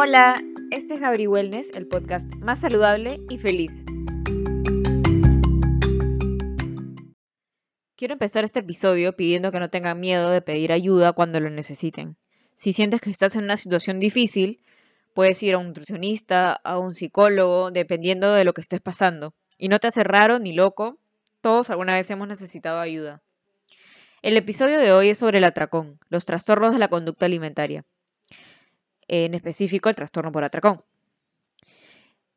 Hola, este es Gabri Wellness, el podcast más saludable y feliz. Quiero empezar este episodio pidiendo que no tengan miedo de pedir ayuda cuando lo necesiten. Si sientes que estás en una situación difícil, puedes ir a un nutricionista, a un psicólogo, dependiendo de lo que estés pasando. Y no te hace raro ni loco, todos alguna vez hemos necesitado ayuda. El episodio de hoy es sobre el atracón, los trastornos de la conducta alimentaria en específico el trastorno por atracón.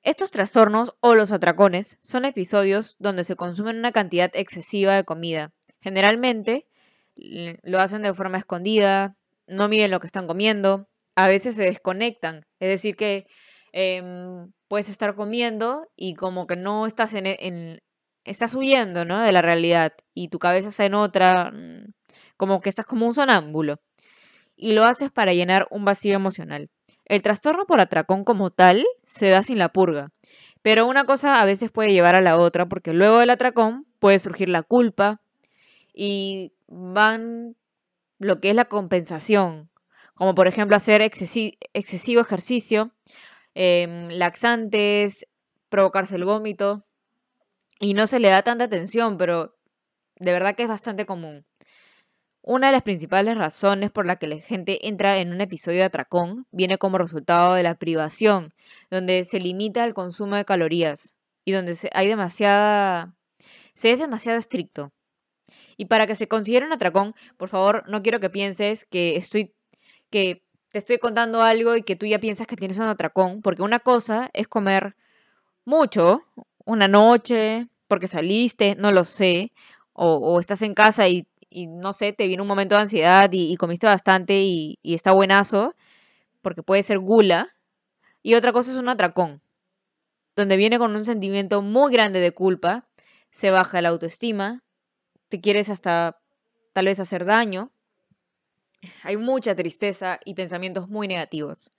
Estos trastornos o los atracones son episodios donde se consumen una cantidad excesiva de comida. Generalmente lo hacen de forma escondida, no miden lo que están comiendo, a veces se desconectan, es decir que em, puedes estar comiendo y como que no estás en, estás huyendo ¿no? de la realidad y tu cabeza está en otra, mm, como que estás como un sonámbulo y lo haces para llenar un vacío emocional. El trastorno por atracón como tal se da sin la purga, pero una cosa a veces puede llevar a la otra porque luego del atracón puede surgir la culpa y van lo que es la compensación, como por ejemplo hacer excesivo ejercicio, em, laxantes, provocarse el vómito y no se le da tanta atención, pero de verdad que es bastante común. Una de las principales razones por la que la gente entra en un episodio de atracón viene como resultado de la privación, donde se limita el consumo de calorías y donde se, hay demasiada se es demasiado estricto. Y para que se considere un atracón, por favor, no quiero que pienses que estoy que te estoy contando algo y que tú ya piensas que tienes un atracón, porque una cosa es comer mucho, una noche, porque saliste, no lo sé, o, o estás en casa y y no sé, te viene un momento de ansiedad y, comiste bastante y, está buenazo, porque puede ser gula. Y otra cosa es un atracón, donde viene con un sentimiento muy grande de culpa, se baja la autoestima, te quieres hasta tal vez hacer daño. Hay mucha tristeza y pensamientos muy negativos.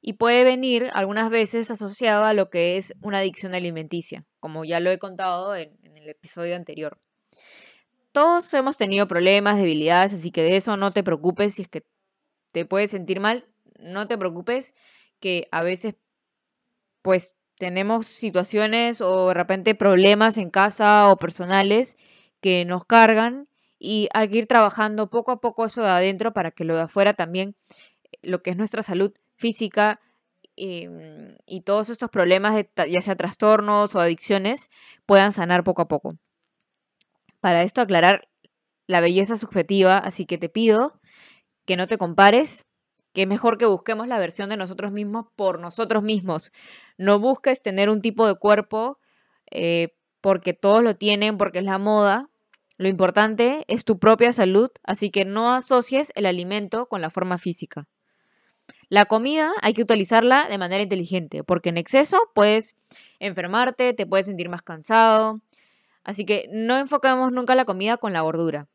Y puede venir algunas veces asociado a lo que es una adicción alimenticia, como ya lo he contado en el episodio anterior todos hemos tenido problemas, debilidades, así que de eso no te preocupes si es que te puedes sentir mal, no te preocupes que a veces pues tenemos situaciones o de repente problemas en casa o personales que nos cargan y hay que ir trabajando poco a poco eso de adentro para que lo de afuera también, lo que es nuestra salud física em, y todos estos problemas, de, ya sea trastornos o adicciones, puedan sanar poco a poco para esto aclarar la belleza subjetiva, así que te pido que no te compares, que es mejor que busquemos la versión de nosotros mismos por nosotros mismos. No busques tener un tipo de cuerpo eh, porque todos lo tienen, porque es la moda. Lo importante es tu propia salud, así que no asocies el alimento con la forma física. La comida hay que utilizarla de manera inteligente, porque en exceso puedes enfermarte, te puedes sentir más cansado, Así que no enfocamos nunca la comida con la gordura.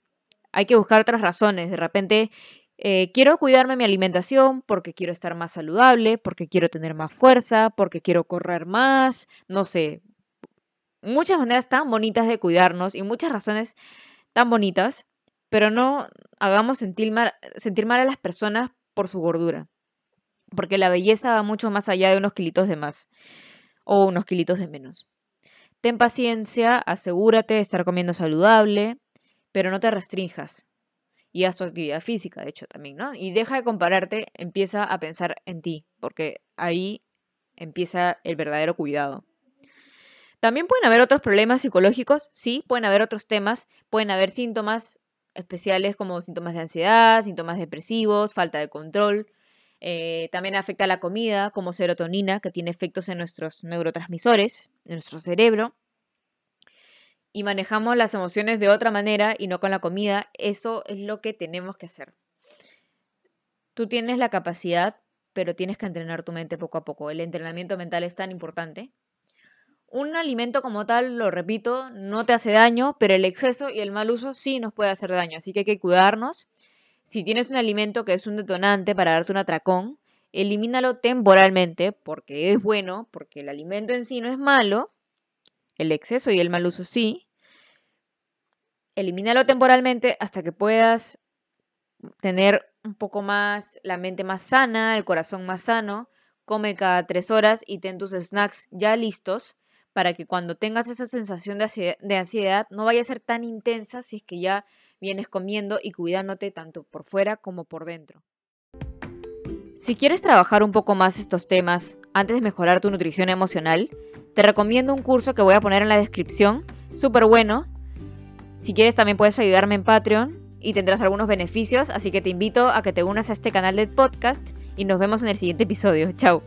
Hay que buscar otras razones. De repente, eh, quiero cuidarme mi alimentación porque quiero estar más saludable, porque quiero tener más fuerza, porque quiero correr más, no sé. Muchas maneras tan bonitas de cuidarnos y muchas razones tan bonitas, pero no hagamos sentir mal, sentir mal a las personas por su gordura. Porque la belleza va mucho más allá de unos kilitos de más o unos kilitos de menos. Ten paciencia, asegúrate de estar comiendo saludable, pero no te restrinjas. Y haz tu actividad física, de hecho, también, ¿no? Y deja de compararte, empieza a pensar en ti, porque ahí empieza el verdadero cuidado. También pueden haber otros problemas psicológicos, sí, pueden haber otros temas, pueden haber síntomas especiales como síntomas de ansiedad, síntomas depresivos, falta de control, eh, también afecta a la comida, como serotonina, que tiene efectos en nuestros neurotransmisores, en nuestro cerebro. Y manejamos las emociones de otra manera y no con la comida. Eso es lo que tenemos que hacer. Tú tienes la capacidad, pero tienes que entrenar tu mente poco a poco. El entrenamiento mental es tan importante. Un alimento como tal, lo repito, no te hace daño, pero el exceso y el mal uso sí nos puede hacer daño. Así que hay que cuidarnos si tienes un alimento que es un detonante para darte un atracón, elimínalo temporalmente porque es bueno, porque el alimento en sí no es malo, el exceso y el mal uso sí. Elimínalo temporalmente hasta que puedas tener un poco más, la mente más sana, el corazón más sano, come cada tres horas y ten tus snacks ya listos para que cuando tengas esa sensación de ansiedad no vaya a ser tan intensa si es que ya vienes comiendo y cuidándote tanto por fuera como por dentro. Si quieres trabajar un poco más estos temas antes de mejorar tu nutrición emocional, te recomiendo un curso que voy a poner en la descripción, súper bueno. Si quieres también puedes ayudarme en Patreon y tendrás algunos beneficios, así que te invito a que te unas a este canal del podcast y nos vemos en el siguiente episodio. Chao.